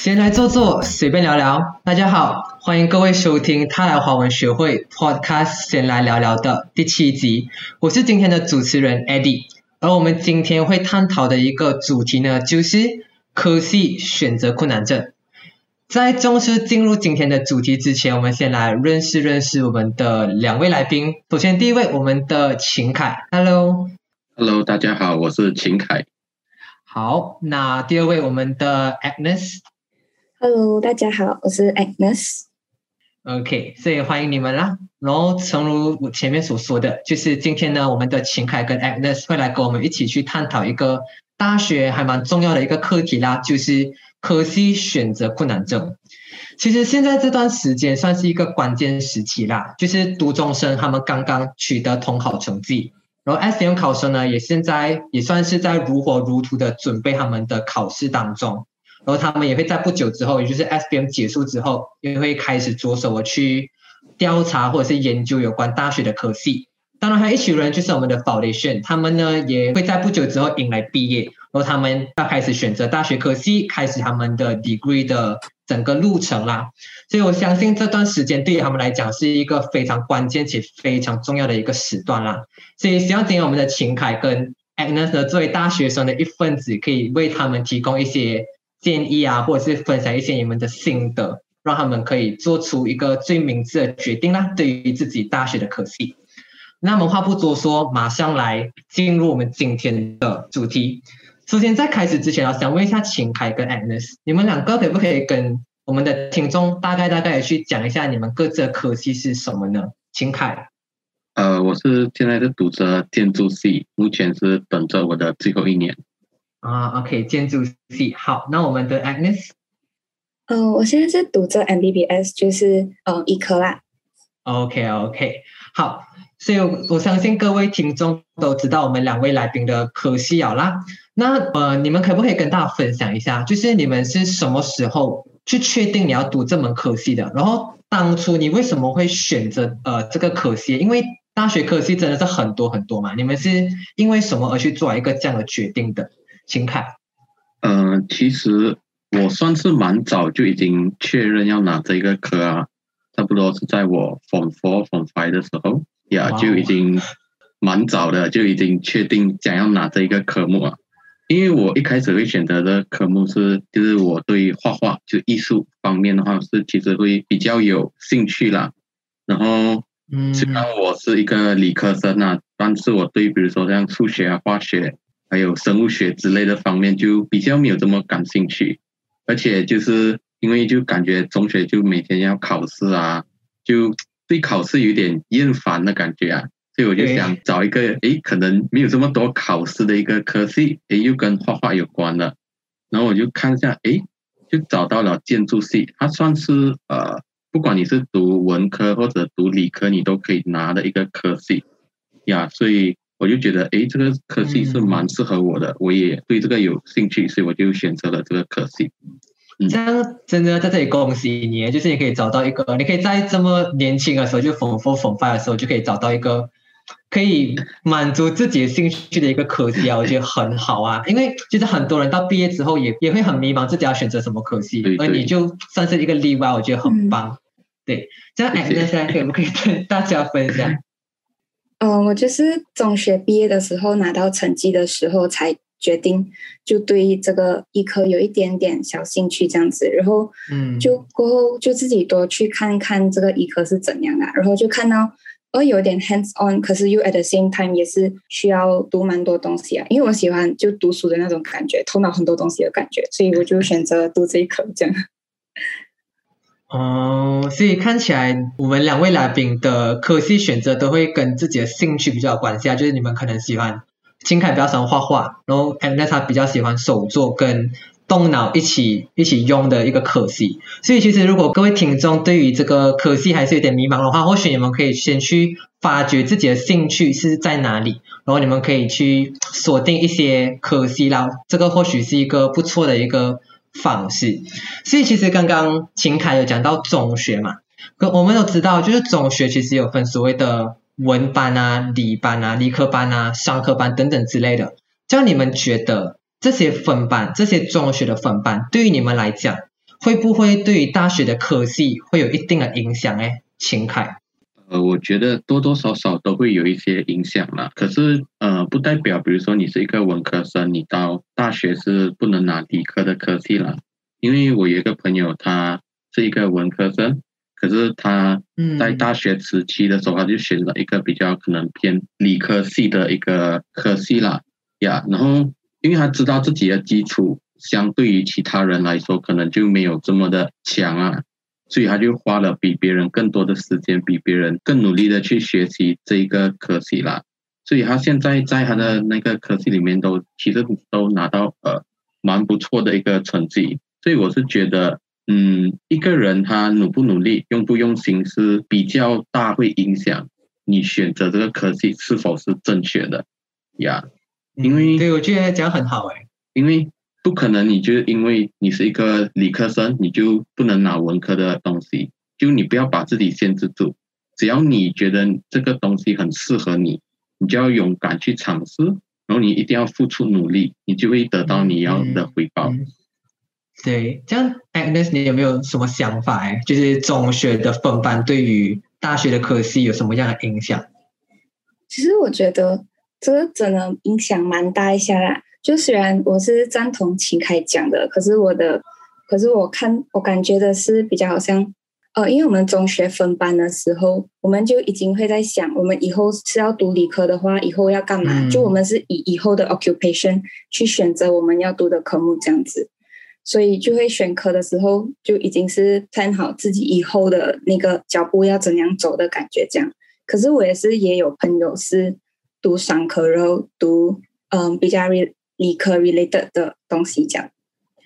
先来坐坐，随便聊聊。大家好，欢迎各位收听他来华文学会 Podcast，先来聊聊的第七集。我是今天的主持人 Eddie，而我们今天会探讨的一个主题呢，就是科系选择困难症。在正式进入今天的主题之前，我们先来认识认识我们的两位来宾。首先，第一位，我们的秦凯，Hello，Hello，大家好，我是秦凯。好，那第二位，我们的 Agnes。Hello，大家好，我是 Agnes。OK，所以欢迎你们啦。然后，诚如我前面所说的，就是今天呢，我们的秦凯跟 Agnes 会来跟我们一起去探讨一个大学还蛮重要的一个课题啦，就是科系选择困难症。其实现在这段时间算是一个关键时期啦，就是读中生他们刚刚取得统考成绩，然后 S M 考生呢也现在也算是在如火如荼的准备他们的考试当中。然后他们也会在不久之后，也就是 S B M 结束之后，也会开始着手的去调查或者是研究有关大学的科系。当然，还有一群人就是我们的 Foundation，他们呢也会在不久之后迎来毕业，然后他们要开始选择大学科系，开始他们的 Degree 的整个路程啦。所以我相信这段时间对于他们来讲是一个非常关键且非常重要的一个时段啦。所以希望今天我们的秦凯跟 Agnes 呢，作为大学生的一份子，可以为他们提供一些。建议啊，或者是分享一些你们的心得，让他们可以做出一个最明智的决定啦。对于自己大学的可惜，那么话不多说，马上来进入我们今天的主题。首先在开始之前啊，想问一下秦凯跟 Agnes，你们两个可不可以跟我们的听众大概大概去讲一下你们各自的科系是什么呢？秦凯，呃，我是现在的读着建筑系，目前是等着我的最后一年。啊，OK，建筑系好。那我们的 Agnes，呃，我现在是读着 MBBS，就是呃医科啦。OK，OK，好。所以我相信各位听众都知道我们两位来宾的科系了啦。那呃，你们可不可以跟大家分享一下，就是你们是什么时候去确定你要读这门科系的？然后当初你为什么会选择呃这个科系？因为大学科系真的是很多很多嘛。你们是因为什么而去做一个这样的决定的？请看，嗯，其实我算是蛮早就已经确认要拿这个科啊，差不多是在我 Form Four、Form Five 的时候呀，就已经蛮早的就已经确定想要拿这一个科目啊。因为我一开始会选择的科目是，就是我对画画就艺术方面的话是其实会比较有兴趣啦。然后，虽然我是一个理科生啊，但是我对比如说像数学啊、化学。还有生物学之类的方面就比较没有这么感兴趣，而且就是因为就感觉中学就每天要考试啊，就对考试有点厌烦的感觉啊，所以我就想找一个诶可能没有这么多考试的一个科系，诶又跟画画有关的，然后我就看一下，诶就找到了建筑系，它算是呃不管你是读文科或者读理科，你都可以拿的一个科系。呀，所以。我就觉得，哎，这个科系是蛮适合我的，我也对这个有兴趣，所以我就选择了这个科系。这样真的在这里恭喜你，就是你可以找到一个，你可以在这么年轻的时候就逢逢逢发的时候就可以找到一个可以满足自己的兴趣的一个科系啊，我觉得很好啊。因为其实很多人到毕业之后也也会很迷茫，自己要选择什么科系，而你就算是一个例外，我觉得很棒。对，这样 Agnes 现在可不可以跟大家分享？嗯，我就是中学毕业的时候拿到成绩的时候才决定，就对这个医科有一点点小兴趣这样子，然后，嗯，就过后就自己多去看看这个医科是怎样的，然后就看到，哦，有点 hands on，可是又 at the same time 也是需要读蛮多东西啊，因为我喜欢就读书的那种感觉，头脑很多东西的感觉，所以我就选择读这一科这样。哦，所以看起来我们两位来宾的科系选择都会跟自己的兴趣比较有关系啊，就是你们可能喜欢金凯比较喜欢画画，然后 a n 他比较喜欢手作跟动脑一起一起用的一个科系。所以其实如果各位听众对于这个科系还是有点迷茫的话，或许你们可以先去发掘自己的兴趣是在哪里，然后你们可以去锁定一些科系啦，这个或许是一个不错的一个。方式，所以其实刚刚秦凯有讲到中学嘛，可我们都知道，就是中学其实有分所谓的文班啊、理班啊、理科班啊、商科班等等之类的。叫你们觉得这些分班、这些中学的分班，对于你们来讲，会不会对于大学的科系会有一定的影响？哎，秦凯。呃，我觉得多多少少都会有一些影响啦。可是，呃，不代表，比如说你是一个文科生，你到大学是不能拿理科的科系了。因为我有一个朋友，他是一个文科生，可是他在大学时期的时候，他就选了一个比较可能偏理科系的一个科系啦。呀，然后因为他知道自己的基础相对于其他人来说，可能就没有这么的强啊。所以他就花了比别人更多的时间，比别人更努力的去学习这一个科系啦。所以他现在在他的那个科系里面都其实都拿到呃蛮不错的一个成绩。所以我是觉得，嗯，一个人他努不努力、用不用心是比较大会影响你选择这个科技是否是正确的呀。因为对我觉得讲很好哎，因为。不可能，你就因为你是一个理科生，你就不能拿文科的东西？就你不要把自己限制住，只要你觉得这个东西很适合你，你就要勇敢去尝试，然后你一定要付出努力，你就会得到你要的回报。对，这样，Agnes，你有没有什么想法？哎，就是中学的分班对于大学的科系有什么样的影响？其实我觉得这个真的影响蛮大一下啦。就虽然我是赞同秦凯讲的，可是我的，可是我看我感觉的是比较好像，呃，因为我们中学分班的时候，我们就已经会在想，我们以后是要读理科的话，以后要干嘛？就我们是以以后的 occupation 去选择我们要读的科目这样子，所以就会选科的时候就已经是 plan 好自己以后的那个脚步要怎样走的感觉这样。可是我也是也有朋友是读商科，然后读嗯比较理科 related 的东西讲，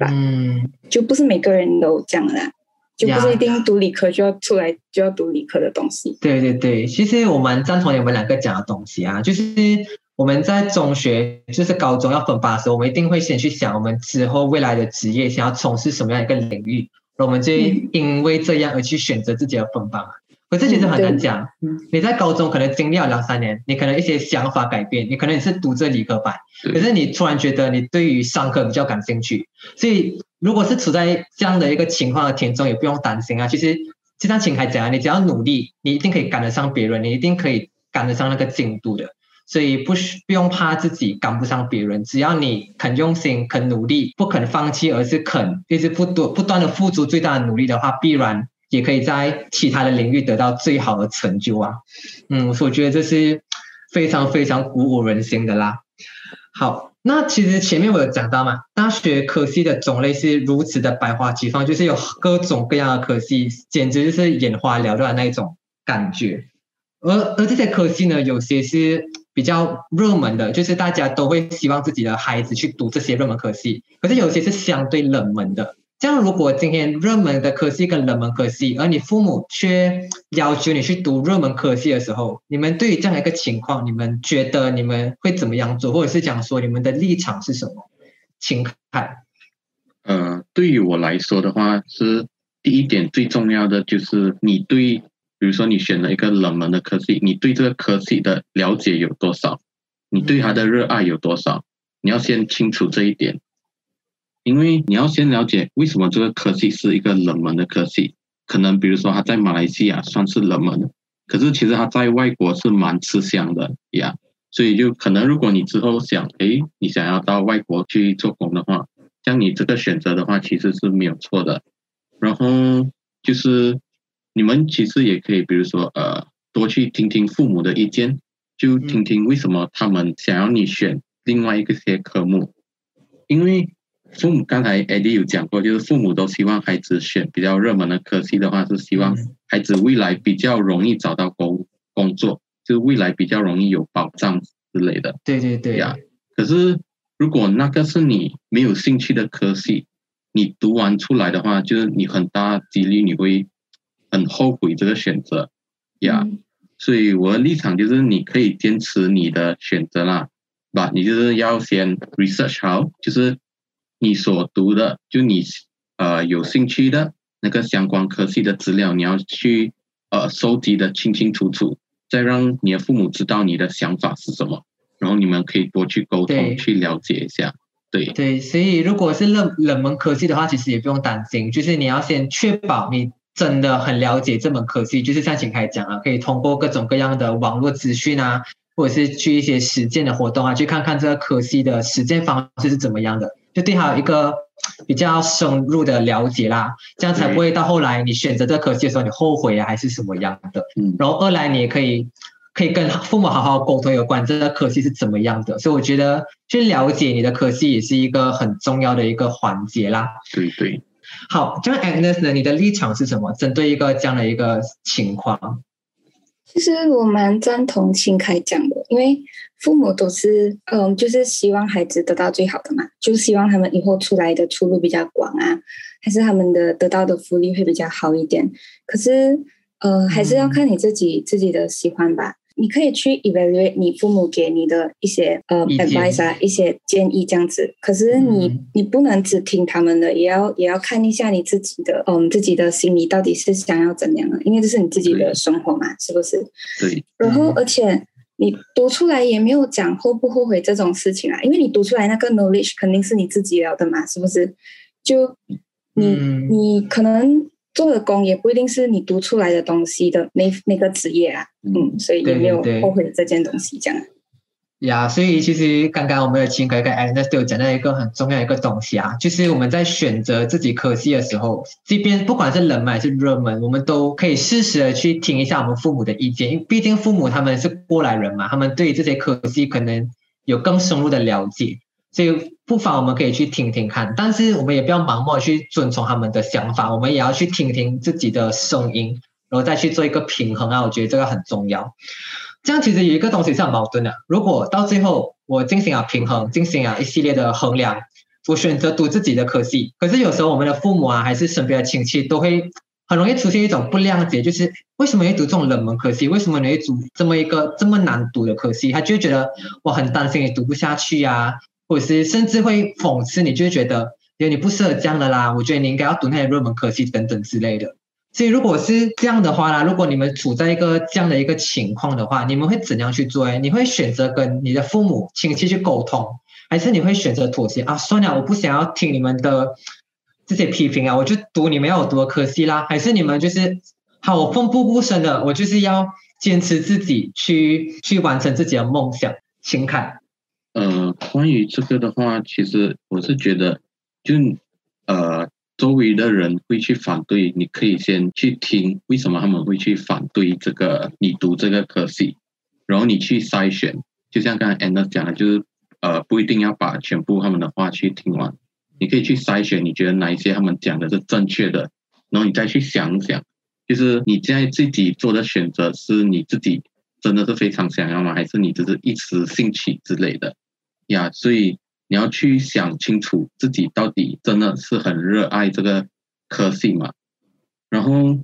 嗯，就不是每个人都这样啦，就不是一定读理科就要出来就要读理科的东西。对对对，其实我蛮赞同你们两个讲的东西啊，就是我们在中学就是高中要分班的时候，我们一定会先去想我们之后未来的职业想要从事什么样一个领域，我们就因为这样而去选择自己的分班。可是其实很难讲，你在高中可能经历了两三年，你可能一些想法改变，你可能你是读这理科班，可是你突然觉得你对于商科比较感兴趣，所以如果是处在这样的一个情况的田中，也不用担心啊。其实就像秦海讲，你只要努力，你一定可以赶得上别人，你一定可以赶得上那个进度的，所以不需不用怕自己赶不上别人，只要你肯用心、肯努力、不肯放弃，而是肯一直不断不断的付出最大的努力的话，必然。也可以在其他的领域得到最好的成就啊，嗯，我觉得这是非常非常鼓舞人心的啦。好，那其实前面我有讲到嘛，大学科系的种类是如此的百花齐放，就是有各种各样的科系，简直就是眼花缭乱那一种感觉。而而这些科系呢，有些是比较热门的，就是大家都会希望自己的孩子去读这些热门科系，可是有些是相对冷门的。像如果今天热门的科系跟冷门科系，而你父母却要求你去读热门科系的时候，你们对于这样一个情况，你们觉得你们会怎么样做，或者是讲说你们的立场是什么？请看。呃，对于我来说的话，是第一点最重要的就是你对，比如说你选了一个冷门的科系，你对这个科系的了解有多少？你对它的热爱有多少？你要先清楚这一点。因为你要先了解为什么这个科系是一个冷门的科系，可能比如说它在马来西亚算是冷门，可是其实它在外国是蛮吃香的呀。所以就可能如果你之后想，哎，你想要到外国去做工的话，像你这个选择的话，其实是没有错的。然后就是你们其实也可以，比如说呃，多去听听父母的意见，就听听为什么他们想要你选另外一个些科目，因为。父母刚才 Eddie 有讲过，就是父母都希望孩子选比较热门的科系的话，是希望孩子未来比较容易找到工工作，就是未来比较容易有保障之类的。对对对呀。可是如果那个是你没有兴趣的科系，你读完出来的话，就是你很大几率你会很后悔这个选择呀。所以我的立场就是，你可以坚持你的选择啦，吧？你就是要先 research 好，就是。你所读的，就你呃有兴趣的那个相关科系的资料，你要去呃收集的清清楚楚，再让你的父母知道你的想法是什么，然后你们可以多去沟通，去了解一下。对。对，所以如果是冷冷门科技的话，其实也不用担心，就是你要先确保你真的很了解这门科技，就是像前开讲啊，可以通过各种各样的网络资讯啊，或者是去一些实践的活动啊，去看看这个科技的实践方式是怎么样的，就对他有一个比较深入的了解啦，这样才不会到后来你选择这科技的时候你后悔啊，还是什么样的。嗯，然后二来你也可以。可以跟父母好好沟通有关这个科系是怎么样的，所以我觉得去了解你的科系也是一个很重要的一个环节啦。对对，好，这样 Agnes 呢，你的立场是什么？针对一个这样的一个情况，其实我蛮赞同新开讲的，因为父母都是嗯，就是希望孩子得到最好的嘛，就希望他们以后出来的出路比较广啊，还是他们的得到的福利会比较好一点。可是呃，还是要看你自己自己的喜欢吧。你可以去 evaluate 你父母给你的一些呃 advice 啊，一些建议这样子。可是你你不能只听他们的，也要也要看一下你自己的，嗯，自己的心里到底是想要怎样的，因为这是你自己的生活嘛，是不是？对。然后，而且你读出来也没有讲后不后悔这种事情啊，因为你读出来那个 knowledge 肯定是你自己聊的嘛，是不是？就你你可能。做的工也不一定是你读出来的东西的那那个职业啊，嗯，所以也没有后悔这件东西这样。呀，所以其实刚刚我们的青哥跟 Agnes 都有讲到一个很重要一个东西啊，就是我们在选择自己科系的时候，这边不管是冷门还是热门，我们都可以适时的去听一下我们父母的意见，因为毕竟父母他们是过来人嘛，他们对这些科系可能有更深入的了解。所以不妨我们可以去听听看，但是我们也不要盲目去遵从他们的想法，我们也要去听听自己的声音，然后再去做一个平衡啊。我觉得这个很重要。这样其实有一个东西是很矛盾的。如果到最后我进行了平衡，进行了一系列的衡量，我选择读自己的科系，可是有时候我们的父母啊，还是身边的亲戚都会很容易出现一种不谅解，就是为什么要读这种冷门科系？为什么你会读这么一个这么难读的科系？他就会觉得我很担心你读不下去呀。或者是甚至会讽刺你，就会觉得，因为你不适合这样的啦。我觉得你应该要读那些热门科系等等之类的。所以如果是这样的话啦，如果你们处在一个这样的一个情况的话，你们会怎样去做？哎你会选择跟你的父母亲戚去沟通，还是你会选择妥协啊？算了，我不想要听你们的这些批评啊，我就读你们要有读的科系啦。还是你们就是好，我奋不顾身的，我就是要坚持自己去去完成自己的梦想。请看。呃，关于这个的话，其实我是觉得，就呃，周围的人会去反对，你可以先去听为什么他们会去反对这个你读这个科系，然后你去筛选，就像刚才 Anna 讲的，就是呃，不一定要把全部他们的话去听完，你可以去筛选，你觉得哪一些他们讲的是正确的，然后你再去想想，就是你现在自己做的选择是你自己真的是非常想要吗？还是你只是一时兴起之类的？呀，所以你要去想清楚自己到底真的是很热爱这个科系嘛？然后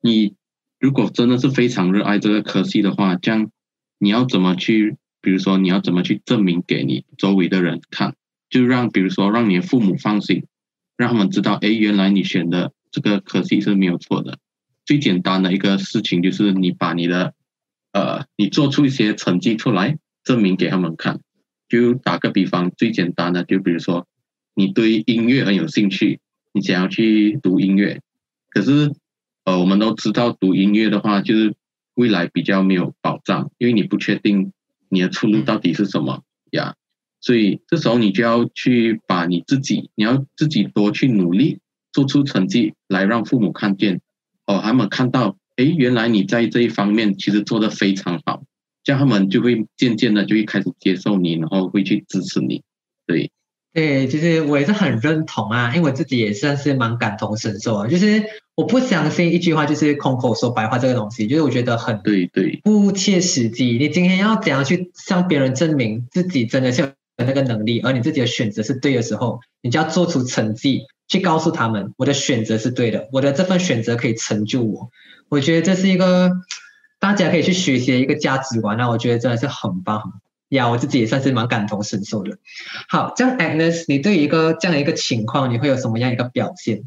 你如果真的是非常热爱这个科系的话，这样你要怎么去？比如说你要怎么去证明给你周围的人看？就让比如说让你父母放心，让他们知道，哎，原来你选的这个科系是没有错的。最简单的一个事情就是你把你的呃，你做出一些成绩出来，证明给他们看。就打个比方，最简单的，就比如说，你对音乐很有兴趣，你想要去读音乐，可是，呃，我们都知道读音乐的话，就是未来比较没有保障，因为你不确定你的出路到底是什么呀，所以这时候你就要去把你自己，你要自己多去努力，做出成绩来让父母看见，哦，他们看到，哎，原来你在这一方面其实做得非常好。这样他们就会渐渐的就会开始接受你，然后会去支持你。对，对，其实我也是很认同啊，因为我自己也算是蛮感同身受啊。就是我不相信一句话，就是空口说白话这个东西，就是我觉得很对对不切实际。你今天要怎样去向别人证明自己真的是有那个能力，而你自己的选择是对的时候，你就要做出成绩去告诉他们，我的选择是对的，我的这份选择可以成就我。我觉得这是一个。大家可以去学习一个价值观，那我觉得真的是很棒呀！我自己也算是蛮感同身受的。好，这样 Agnes，你对于一个这样的一个情况，你会有什么样一个表现？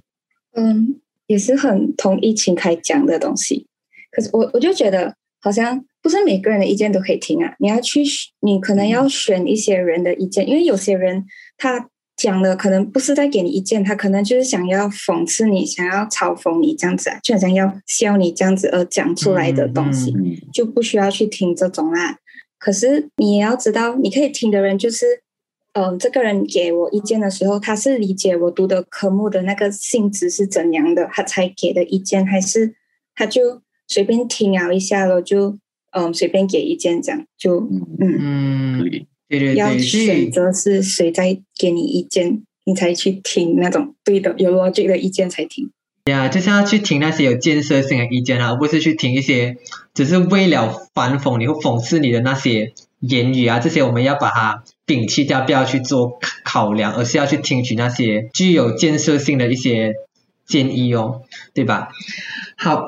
嗯，也是很同意秦凯讲的东西。可是我我就觉得，好像不是每个人的意见都可以听啊。你要去，你可能要选一些人的意见，因为有些人他讲的可能不是在给你意见，他可能就是想要讽刺你，想要嘲讽你这样子啊，就好像要笑你这样子而讲出来的东西，就不需要去听这种啦。可是你也要知道，你可以听的人就是，嗯，这个人给我意见的时候，他是理解我读的科目的那个性质是怎样的，他才给的意见，还是他就随便听了一下了，就嗯随便给意见这样，就嗯嗯，对对，要选择是谁在给你意见，你才去听那种对的有逻辑的意见才听。呀，就是要去听那些有建设性的意见啊，而不是去听一些只是为了反讽你或讽刺你的那些言语啊。这些我们要把它摒弃掉，不要去做考量，而是要去听取那些具有建设性的一些建议哦，对吧？好，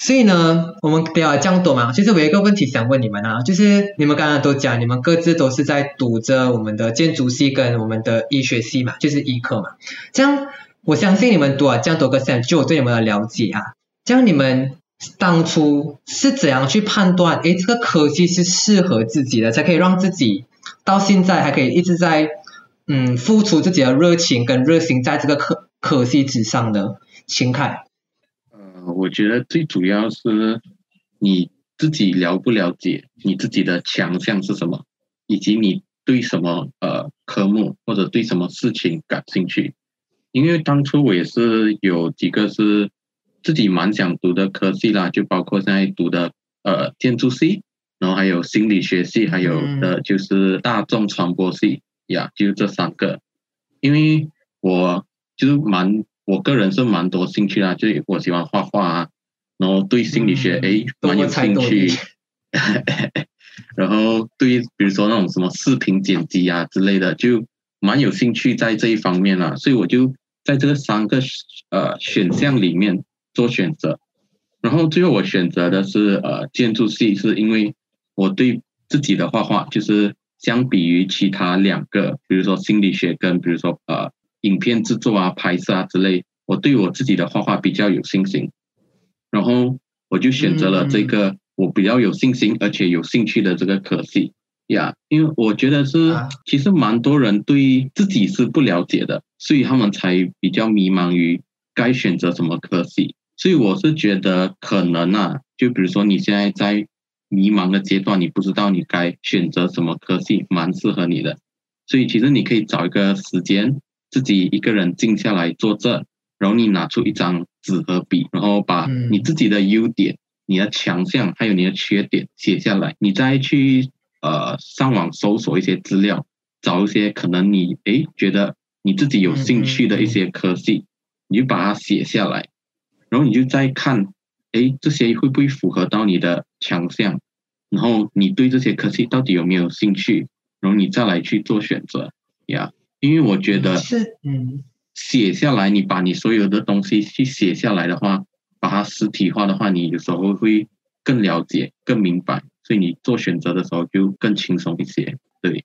所以呢，我们不要这样多嘛。其实我有一个问题想问你们啊，就是你们刚刚都讲，你们各自都是在读着我们的建筑系跟我们的医学系嘛，就是医科嘛，这样。我相信你们读了这样多个线就我对你们的了解啊，这样你们当初是怎样去判断？诶，这个科技是适合自己的，才可以让自己到现在还可以一直在嗯付出自己的热情跟热心在这个科科技之上的秦凯。呃，我觉得最主要是你自己了不了解你自己的强项是什么，以及你对什么呃科目或者对什么事情感兴趣。因为当初我也是有几个是自己蛮想读的科系啦，就包括现在读的呃建筑系，然后还有心理学系，还有的就是大众传播系呀，就这三个。因为我就是蛮我个人是蛮多兴趣啦，就我喜欢画画啊，然后对心理学哎蛮有兴趣，然后对比如说那种什么视频剪辑啊之类的，就蛮有兴趣在这一方面啦，所以我就。在这个三个呃选项里面做选择，然后最后我选择的是呃建筑系，是因为我对自己的画画就是相比于其他两个，比如说心理学跟比如说呃影片制作啊、拍摄啊之类，我对我自己的画画比较有信心，然后我就选择了这个我比较有信心而且有兴趣的这个科系。呀，因为我觉得是，其实蛮多人对自己是不了解的，所以他们才比较迷茫于该选择什么科系。所以我是觉得可能啊，就比如说你现在在迷茫的阶段，你不知道你该选择什么科系，蛮适合你的。所以其实你可以找一个时间，自己一个人静下来坐这，然后你拿出一张纸和笔，然后把你自己的优点、你的强项还有你的缺点写下来，你再去。呃，上网搜索一些资料，找一些可能你诶觉得你自己有兴趣的一些科系，你就把它写下来，然后你就再看，诶这些会不会符合到你的强项，然后你对这些科系到底有没有兴趣，然后你再来去做选择呀。因为我觉得是嗯，写下来，你把你所有的东西去写下来的话，把它实体化的话，你有时候会更了解、更明白。所以你做选择的时候就更轻松一些，对。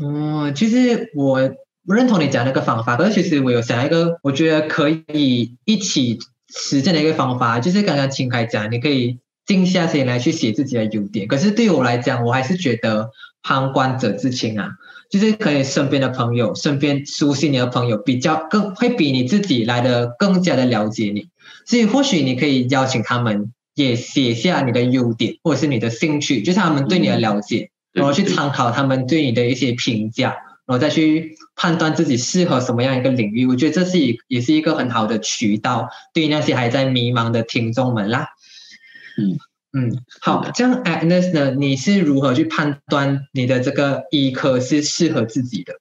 嗯，其实我认同你讲那个方法，可是其实我有想一个，我觉得可以一起实践的一个方法，就是刚刚秦凯讲，你可以静下心来去写自己的优点。可是对我来讲，我还是觉得旁观者自清啊，就是可以身边的朋友，身边熟悉你的朋友，比较更会比你自己来的更加的了解你，所以或许你可以邀请他们。也写下你的优点或者是你的兴趣，就是他们对你的了解，然后去参考他们对你的一些评价，然后再去判断自己适合什么样一个领域。我觉得这是一也是一个很好的渠道，对于那些还在迷茫的听众们啦。嗯嗯，好，这样 Agnes 呢，你是如何去判断你的这个医科是适合自己的？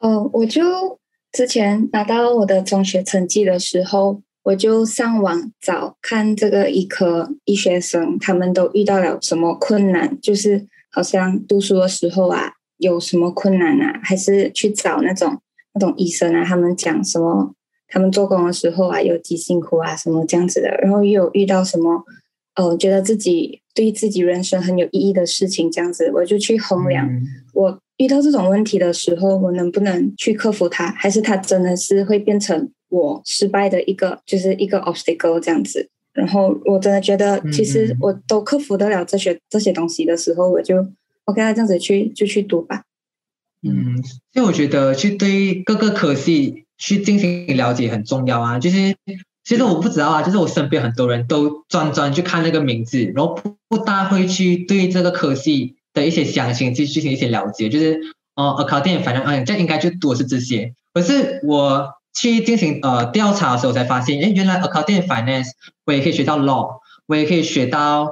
哦，我就之前拿到我的中学成绩的时候。我就上网找看这个医科医学生，他们都遇到了什么困难？就是好像读书的时候啊，有什么困难啊？还是去找那种那种医生啊？他们讲什么？他们做工的时候啊，有几辛苦啊？什么这样子的？然后又有遇到什么？呃，觉得自己对自己人生很有意义的事情，这样子，我就去衡量。我遇到这种问题的时候，我能不能去克服它？还是它真的是会变成？我失败的一个就是一个 obstacle 这样子，然后我真的觉得，其实我都克服得了这些这些东西的时候，我就 OK 了，这样子去就去读吧。嗯，所以我觉得去对各个科系去进行了解很重要啊。就是其实我不知道啊，就是我身边很多人都专专去看那个名字，然后不不大会去对这个科系的一些详情去进行一些了解。就是哦，accounting 反正哎，这应该就多是这些。可是我去进行呃调查的时候才发现，哎，原来 accounting finance 我也可以学到 law，我也可以学到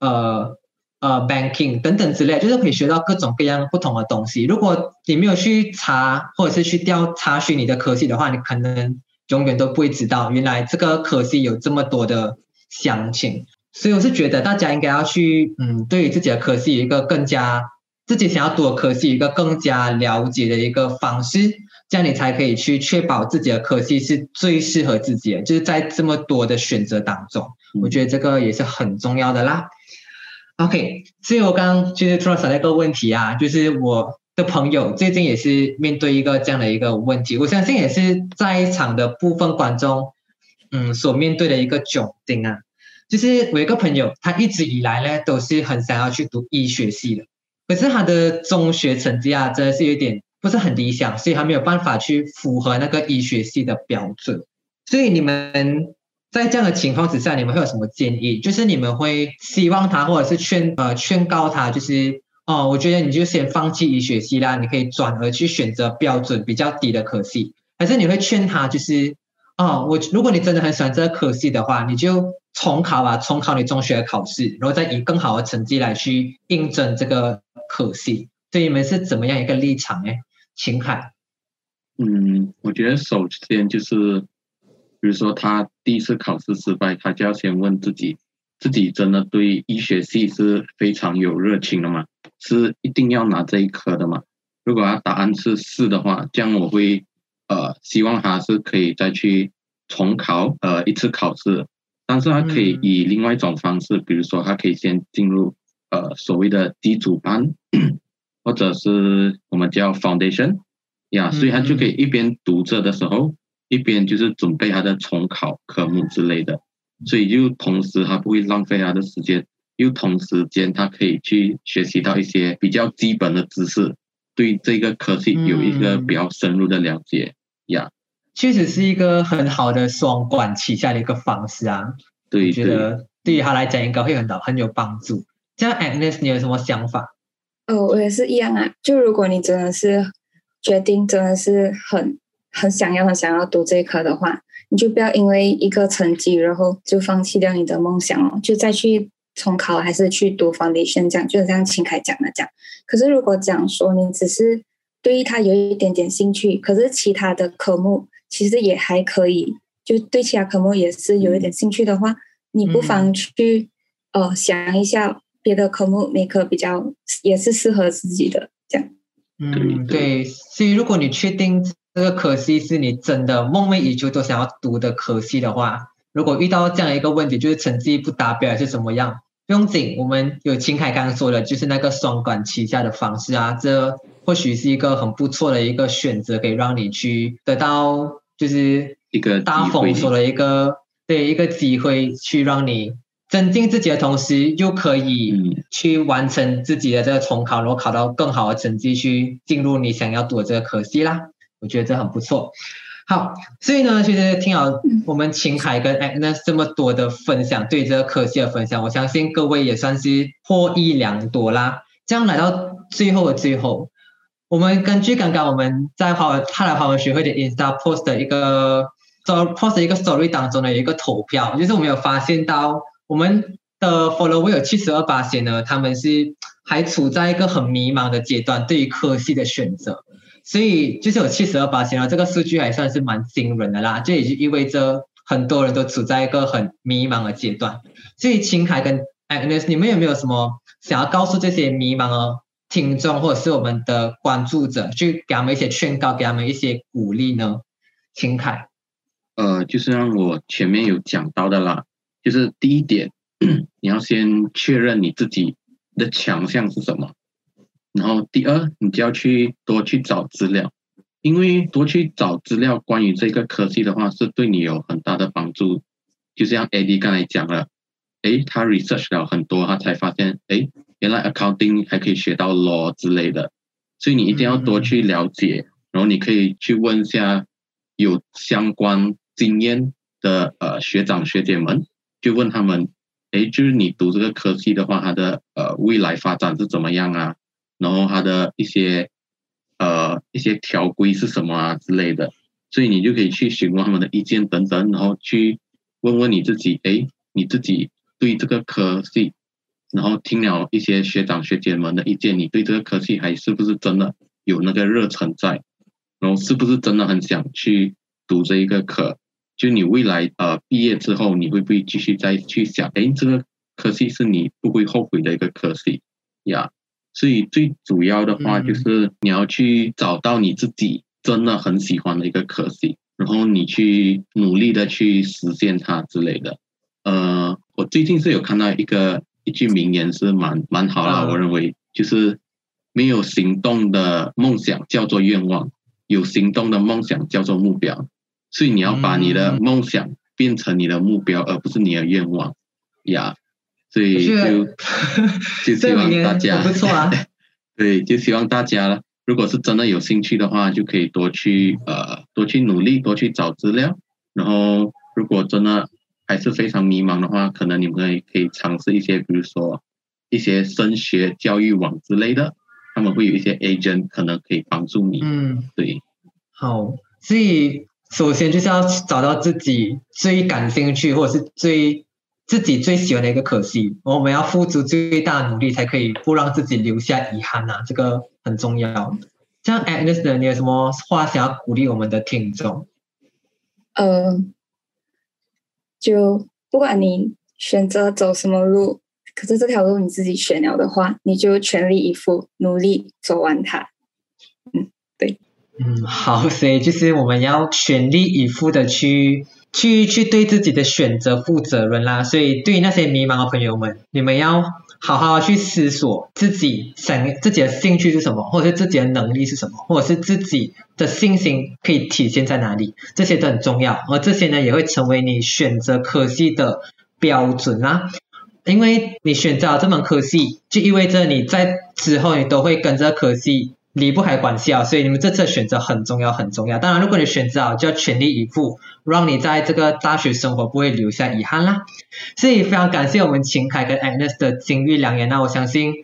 呃。呃，banking 等等之类，就是可以学到各种各样不同的东西。如果你没有去查或者是去调查询你的科系的话，你可能永远都不会知道原来这个科系有这么多的详情。所以我是觉得大家应该要去，嗯，对于自己的科系有一个更加自己想要读的科系一个更加了解的一个方式，这样你才可以去确保自己的科系是最适合自己的。就是在这么多的选择当中，我觉得这个也是很重要的啦。OK，所以我刚刚就是突然想到一个问题啊，就是我的朋友最近也是面对一个这样的一个问题，我相信也是在场的部分观众，嗯，所面对的一个窘境啊。就是我一个朋友，他一直以来呢都是很想要去读医学系的，可是他的中学成绩啊真的是有点不是很理想，所以他没有办法去符合那个医学系的标准。所以你们。在这样的情况之下，你们会有什么建议？就是你们会希望他，或者是劝呃劝告他，就是哦，我觉得你就先放弃医学系啦，你可以转而去选择标准比较低的科系，还是你会劝他，就是哦，我如果你真的很喜欢这个科系的话，你就重考吧，重考你中学的考试，然后再以更好的成绩来去应征这个科系。对你们是怎么样一个立场呢？秦海，嗯，我觉得首先就是。比如说，他第一次考试失败，他就要先问自己：自己真的对医学系是非常有热情的嘛？是一定要拿这一科的嘛？如果他答案是是的话，这样我会呃希望他是可以再去重考呃一次考试，但是他可以以另外一种方式，比如说他可以先进入呃所谓的基础班，或者是我们叫 foundation 呀，所以他就可以一边读着的时候。一边就是准备他的重考科目之类的，所以就同时他不会浪费他的时间，又同时间他可以去学习到一些比较基本的知识，对这个科技有一个比较深入的了解呀。确实是一个很好的双管齐下的一个方式啊。对，觉得对于他来讲应该会很好很有帮助。这样，Agnes，你有什么想法？哦，我也是一样啊。就如果你真的是决定，真的是很。很想要很想要读这一科的话，你就不要因为一个成绩，然后就放弃掉你的梦想哦，就再去重考，还是去读 foundation 这样，就是像秦凯讲的这样。可是如果讲说你只是对于他有一点点兴趣，可是其他的科目其实也还可以，就对其他科目也是有一点兴趣的话，你不妨去呃想一下别的科目哪科比较也是适合自己的这样。嗯，对，所以如果你确定。这个科系是你真的梦寐以求都想要读的科系的话，如果遇到这样一个问题，就是成绩不达标还是怎么样，不用紧，我们有秦凯刚刚说的，就是那个双管齐下的方式啊，这或许是一个很不错的一个选择，可以让你去得到就是一个大丰收的一个对一个机会，去让你增进自己的同时，又可以去完成自己的这个重考，然后考到更好的成绩，去进入你想要读的这个科系啦。我觉得这很不错，好，所以呢，其实听好我们秦凯跟 Agnes 这么多的分享，对这个科系的分享，我相信各位也算是获益良多啦。这样来到最后的最后，我们根据刚刚我们在华泰来华文学会的 Insta Post 的一个 Post 一个 Story 当中的一个投票，就是我们有发现到我们的 Follower 有七十二八线呢，他们是还处在一个很迷茫的阶段，对于科系的选择。所以就是有七十二八千了，这个数据还算是蛮惊人的啦。这也就意味着很多人都处在一个很迷茫的阶段。所以秦凯跟 Agnes，你们有没有什么想要告诉这些迷茫的听众或者是我们的关注者，去给他们一些劝告，给他们一些鼓励呢？秦凯，呃，就是让我前面有讲到的啦，就是第一点，你要先确认你自己的强项是什么。然后第二，你就要去多去找资料，因为多去找资料关于这个科技的话，是对你有很大的帮助。就像 AD 刚才讲了，诶，他 research 了很多，他才发现，诶，原来 accounting 还可以学到 law 之类的。所以你一定要多去了解，然后你可以去问一下有相关经验的呃学长学姐们，就问他们，哎，就是你读这个科技的话，它的呃未来发展是怎么样啊？然后它的一些呃一些条规是什么啊之类的，所以你就可以去询问他们的意见等等，然后去问问你自己，哎，你自己对这个科系。然后听了一些学长学姐们的意见，你对这个科系还是不是真的有那个热忱在？然后是不是真的很想去读这一个科？就你未来呃毕业之后，你会不会继续再去想？哎，这个科系是你不会后悔的一个科系呀。所以最主要的话就是你要去找到你自己真的很喜欢的一个科系，然后你去努力的去实现它之类的。呃，我最近是有看到一个。一句名言是蛮蛮好啦，我认为就是没有行动的梦想叫做愿望，有行动的梦想叫做目标。所以你要把你的梦想变成你的目标，而不是你的愿望呀。所以就 就希望大家不错啊。对，就希望大家如果是真的有兴趣的话，就可以多去呃多去努力，多去找资料。然后如果真的。还是非常迷茫的话，可能你们可以可以尝试一些，比如说一些升学教育网之类的，他们会有一些 agent 可能可以帮助你。嗯，对。好，所以首先就是要找到自己最感兴趣或者是最自己最喜欢的一个可惜，我们要付出最大努力才可以不让自己留下遗憾呐，这个很重要。像 Agnes，你有什么话想要鼓励我们的听众？嗯。就不管你选择走什么路，可是这条路你自己选了的话，你就全力以赴，努力走完它。嗯，对。嗯，好，所以就是我们要全力以赴的去去去对自己的选择负责任啦。所以对于那些迷茫的朋友们，你们要好好去思索自己想自己的兴趣是什么，或者是自己的能力是什么，或者是自己。的信心可以体现在哪里？这些都很重要，而这些呢也会成为你选择科系的标准啊。因为你选择了这门科系，就意味着你在之后你都会跟着科系离不开关系啊。所以你们这次选择很重要，很重要。当然，如果你选择好，就要全力以赴，让你在这个大学生活不会留下遗憾啦。所以非常感谢我们秦凯跟 Agnes 的金玉良言那我相信。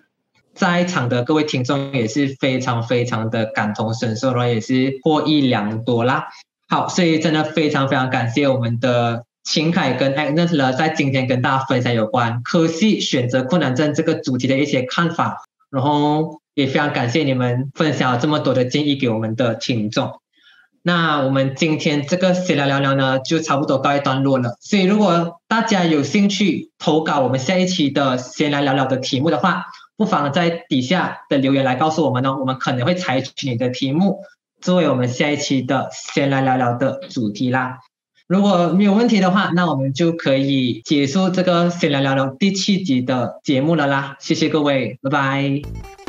在场的各位听众也是非常非常的感同身受了，也是获益良多啦。好，所以真的非常非常感谢我们的秦凯跟 Agnes 了，在今天跟大家分享有关科系选择困难症这个主题的一些看法，然后也非常感谢你们分享这么多的建议给我们的听众。那我们今天这个闲聊聊聊呢，就差不多告一段落了。所以如果大家有兴趣投稿我们下一期的闲聊聊聊的题目的话，不妨在底下的留言来告诉我们哦，我们可能会采取你的题目作为我们下一期的闲来聊聊的主题啦。如果没有问题的话，那我们就可以结束这个闲聊聊聊第七集的节目了啦。谢谢各位，拜拜。